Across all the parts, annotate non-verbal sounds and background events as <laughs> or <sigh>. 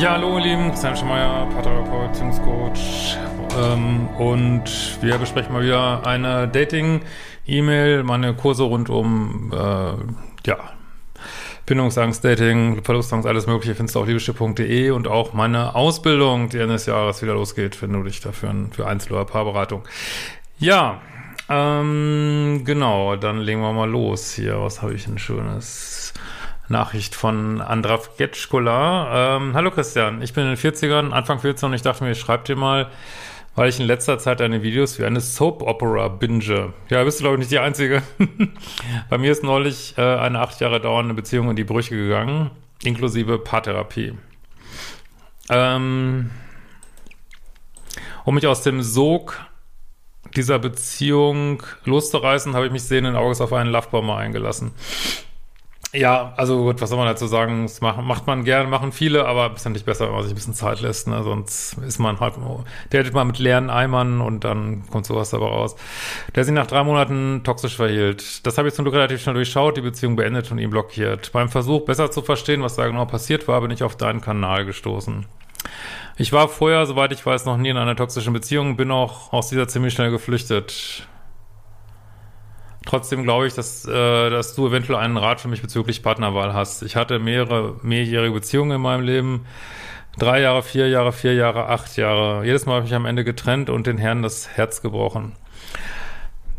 Ja, hallo ihr Lieben, Christian Schemeier, Paartherapeut, Beziehungscoach ähm, und wir besprechen mal wieder eine Dating-E-Mail, meine Kurse rund um, äh, ja, Bindungsangst, Dating, Verlustangst, alles mögliche findest du auf liebeschiff.de und auch meine Ausbildung, die Ende des Jahres wieder losgeht, wenn du dich dafür für Einzel- oder Paarberatung. Ja, ähm, genau, dann legen wir mal los hier. Was habe ich denn Schönes? Nachricht von Andrav Getschkola. Ähm, hallo Christian, ich bin in den 40ern, Anfang 40 und ich dachte mir, ich schreibe dir mal, weil ich in letzter Zeit deine Videos wie eine Soap-Opera binge. Ja, bist du glaube ich nicht die Einzige. <laughs> Bei mir ist neulich äh, eine acht Jahre dauernde Beziehung in die Brüche gegangen, inklusive Paartherapie. Ähm, um mich aus dem Sog dieser Beziehung loszureißen, habe ich mich sehenden Auges auf einen Lovebomber eingelassen. Ja, also gut, was soll man dazu sagen? Das macht, macht man gerne, machen viele, aber ist ja nicht besser, wenn man sich ein bisschen Zeit lässt, ne? Sonst ist man halt, datet mal mit leeren Eimern und dann kommt sowas dabei raus. Der sich nach drei Monaten toxisch verhielt. Das habe ich zum Glück relativ schnell durchschaut, die Beziehung beendet und ihn blockiert. Beim Versuch, besser zu verstehen, was da genau passiert war, bin ich auf deinen Kanal gestoßen. Ich war vorher, soweit ich weiß, noch nie in einer toxischen Beziehung, bin auch aus dieser ziemlich schnell geflüchtet. Trotzdem glaube ich, dass, äh, dass du eventuell einen Rat für mich bezüglich Partnerwahl hast. Ich hatte mehrere mehrjährige Beziehungen in meinem Leben. Drei Jahre, vier Jahre, vier Jahre, acht Jahre. Jedes Mal habe ich mich am Ende getrennt und den Herrn das Herz gebrochen.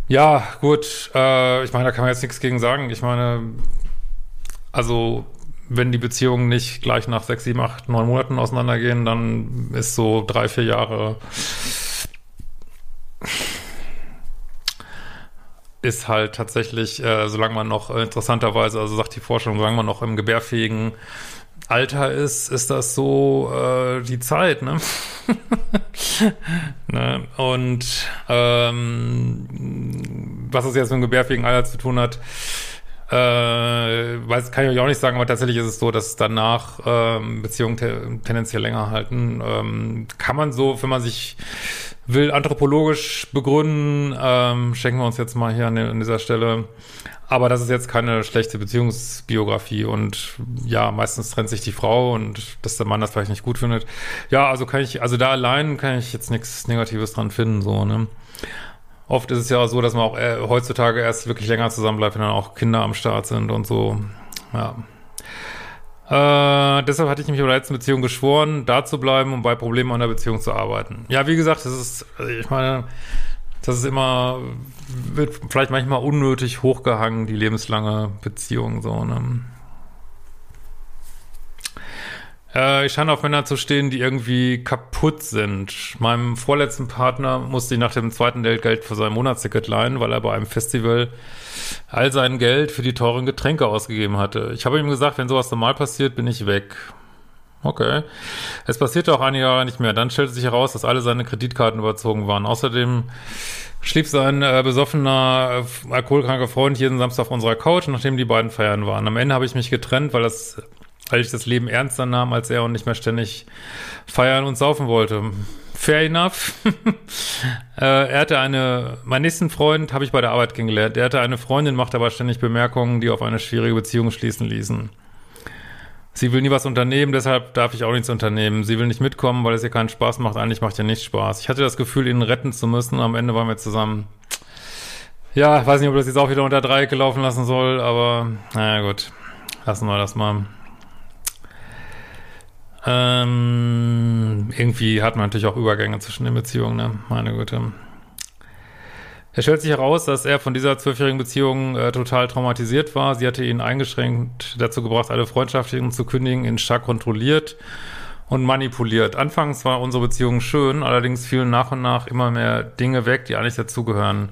Ja, gut. Äh, ich meine, da kann man jetzt nichts gegen sagen. Ich meine, also wenn die Beziehungen nicht gleich nach sechs, sieben, acht, neun Monaten auseinandergehen, dann ist so drei, vier Jahre ist halt tatsächlich, äh, solange man noch äh, interessanterweise, also sagt die Forschung, solange man noch im gebärfähigen Alter ist, ist das so äh, die Zeit, ne? <laughs> ne? Und ähm, was es jetzt mit dem gebärfähigen Alter zu tun hat, äh, weiß, kann ich euch auch nicht sagen, aber tatsächlich ist es so, dass danach ähm, Beziehungen te tendenziell länger halten. Ähm, kann man so, wenn man sich will anthropologisch begründen, ähm, schenken wir uns jetzt mal hier an, an dieser Stelle. Aber das ist jetzt keine schlechte Beziehungsbiografie und ja, meistens trennt sich die Frau und dass der Mann das vielleicht nicht gut findet. Ja, also kann ich, also da allein kann ich jetzt nichts Negatives dran finden, so, ne? Oft ist es ja so, dass man auch äh, heutzutage erst wirklich länger zusammenbleibt, wenn dann auch Kinder am Start sind und so. Ja. Äh, deshalb hatte ich mich in der letzten Beziehung geschworen, da zu bleiben und bei Problemen an der Beziehung zu arbeiten. Ja, wie gesagt, das ist, ich meine, das ist immer, wird vielleicht manchmal unnötig hochgehangen, die lebenslange Beziehung, so, ne? Äh, ich scheine auf Männer zu stehen, die irgendwie kaputt sind. Meinem vorletzten Partner musste ich nach dem zweiten Date Geld für sein Monatsticket leihen, weil er bei einem Festival all sein Geld für die teuren Getränke ausgegeben hatte. Ich habe ihm gesagt, wenn sowas normal passiert, bin ich weg. Okay. Es passierte auch einige Jahre nicht mehr. Dann stellte sich heraus, dass alle seine Kreditkarten überzogen waren. Außerdem schlief sein äh, besoffener, äh, alkoholkranker Freund jeden Samstag auf unserer Couch, nachdem die beiden feiern waren. Am Ende habe ich mich getrennt, weil das weil ich das Leben ernster nahm als er und nicht mehr ständig feiern und saufen wollte. Fair enough. <laughs> äh, er hatte eine, meinen nächsten Freund habe ich bei der Arbeit kennengelernt. Er hatte eine Freundin, macht aber ständig Bemerkungen, die auf eine schwierige Beziehung schließen ließen. Sie will nie was unternehmen, deshalb darf ich auch nichts unternehmen. Sie will nicht mitkommen, weil es ihr keinen Spaß macht. Eigentlich macht ihr nicht Spaß. Ich hatte das Gefühl, ihn retten zu müssen. Am Ende waren wir zusammen. Ja, weiß nicht, ob das jetzt auch wieder unter Dreieck laufen lassen soll, aber naja, gut. Lassen wir das mal. Ähm, irgendwie hat man natürlich auch Übergänge zwischen den Beziehungen, ne? Meine Güte. Es stellt sich heraus, dass er von dieser zwölfjährigen Beziehung äh, total traumatisiert war. Sie hatte ihn eingeschränkt dazu gebracht, alle Freundschaften zu kündigen, ihn stark kontrolliert und manipuliert. Anfangs war unsere Beziehung schön, allerdings fielen nach und nach immer mehr Dinge weg, die eigentlich dazugehören.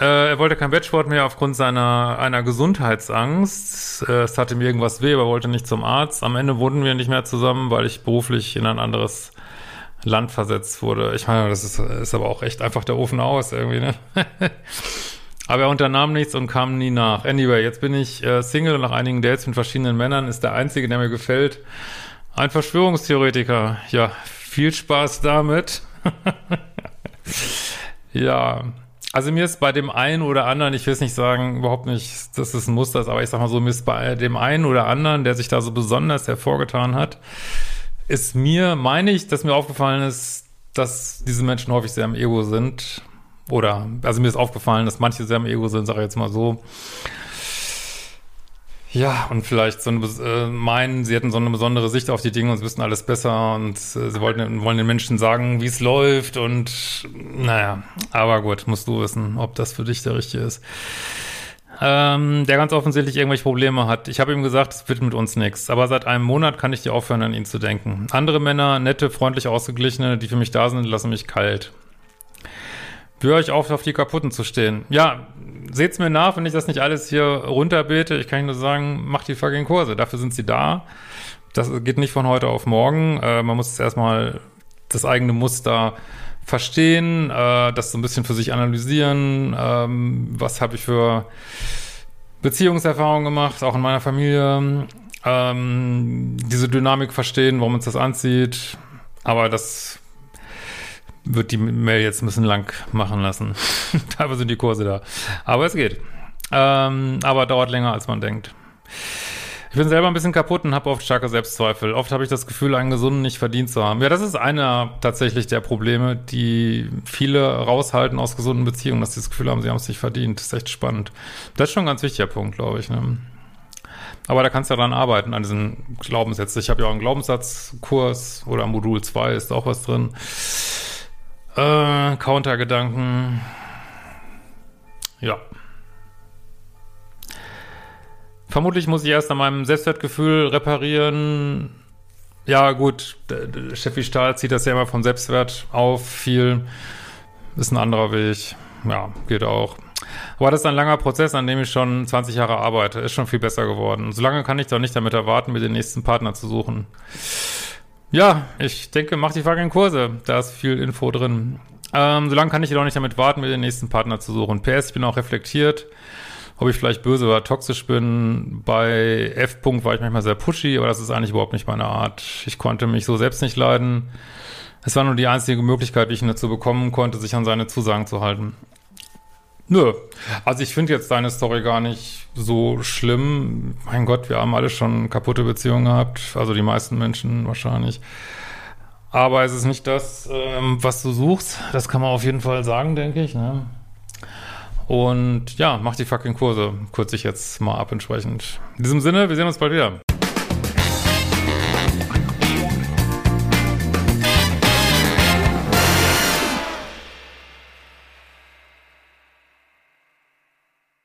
Äh, er wollte kein Bettsport mehr aufgrund seiner einer Gesundheitsangst. Äh, es hatte mir irgendwas weh, aber wollte nicht zum Arzt. Am Ende wurden wir nicht mehr zusammen, weil ich beruflich in ein anderes Land versetzt wurde. Ich meine, das ist, ist aber auch echt einfach der Ofen aus irgendwie, ne? <laughs> aber er unternahm nichts und kam nie nach. Anyway, jetzt bin ich äh, Single und nach einigen Dates mit verschiedenen Männern ist der einzige, der mir gefällt, ein Verschwörungstheoretiker. Ja, viel Spaß damit. <laughs> ja. Also mir ist bei dem einen oder anderen, ich will es nicht sagen, überhaupt nicht, dass es ein Muster ist, aber ich sag mal so, mir ist bei dem einen oder anderen, der sich da so besonders hervorgetan hat, ist mir, meine ich, dass mir aufgefallen ist, dass diese Menschen häufig sehr im Ego sind. Oder, also mir ist aufgefallen, dass manche sehr im Ego sind, sage ich jetzt mal so. Ja, und vielleicht so eine, äh, meinen, sie hätten so eine besondere Sicht auf die Dinge und sie wissen alles besser und äh, sie wollten, wollen den Menschen sagen, wie es läuft und naja, aber gut, musst du wissen, ob das für dich der richtige ist. Ähm, der ganz offensichtlich irgendwelche Probleme hat. Ich habe ihm gesagt, es wird mit uns nichts. Aber seit einem Monat kann ich dir aufhören, an ihn zu denken. Andere Männer, nette, freundlich ausgeglichene, die für mich da sind, lassen mich kalt. Höre ich auf, auf die Kaputten zu stehen. Ja, seht's mir nach, wenn ich das nicht alles hier runterbete. Ich kann nur sagen, mach die fucking Kurse. Dafür sind sie da. Das geht nicht von heute auf morgen. Äh, man muss erstmal das eigene Muster verstehen, äh, das so ein bisschen für sich analysieren. Ähm, was habe ich für Beziehungserfahrungen gemacht, auch in meiner Familie. Ähm, diese Dynamik verstehen, warum uns das anzieht. Aber das wird die Mail jetzt ein bisschen lang machen lassen. <laughs> Dafür sind die Kurse da. Aber es geht. Ähm, aber dauert länger, als man denkt. Ich bin selber ein bisschen kaputt und habe oft starke Selbstzweifel. Oft habe ich das Gefühl, einen gesunden nicht verdient zu haben. Ja, das ist einer tatsächlich der Probleme, die viele raushalten aus gesunden Beziehungen, dass sie das Gefühl haben, sie haben es nicht verdient. Das ist echt spannend. Das ist schon ein ganz wichtiger Punkt, glaube ich. Ne? Aber da kannst du ja dran arbeiten, an diesen Glaubenssätzen. Ich habe ja auch einen Glaubenssatzkurs oder Modul 2 ist auch was drin. Äh, Countergedanken. Ja. Vermutlich muss ich erst an meinem Selbstwertgefühl reparieren. Ja, gut, Steffi Stahl zieht das ja immer vom Selbstwert auf. Viel ist ein anderer Weg. Ja, geht auch. Aber das ist ein langer Prozess, an dem ich schon 20 Jahre arbeite. Ist schon viel besser geworden. Solange kann ich doch nicht damit erwarten, mir den nächsten Partner zu suchen. Ja, ich denke, mach die fucking Kurse. Da ist viel Info drin. Ähm, solange kann ich jedoch nicht damit warten, mir den nächsten Partner zu suchen. PS, ich bin auch reflektiert ob ich vielleicht böse oder toxisch bin. Bei F. -Punkt war ich manchmal sehr pushy, aber das ist eigentlich überhaupt nicht meine Art. Ich konnte mich so selbst nicht leiden. Es war nur die einzige Möglichkeit, wie ich dazu bekommen konnte, sich an seine Zusagen zu halten. Nö. Also ich finde jetzt deine Story gar nicht so schlimm. Mein Gott, wir haben alle schon kaputte Beziehungen gehabt. Also die meisten Menschen wahrscheinlich. Aber es ist nicht das, ähm, was du suchst. Das kann man auf jeden Fall sagen, denke ich. Ne? Und ja, mach die fucking Kurse. Kurz ich jetzt mal ab entsprechend. In diesem Sinne, wir sehen uns bald wieder.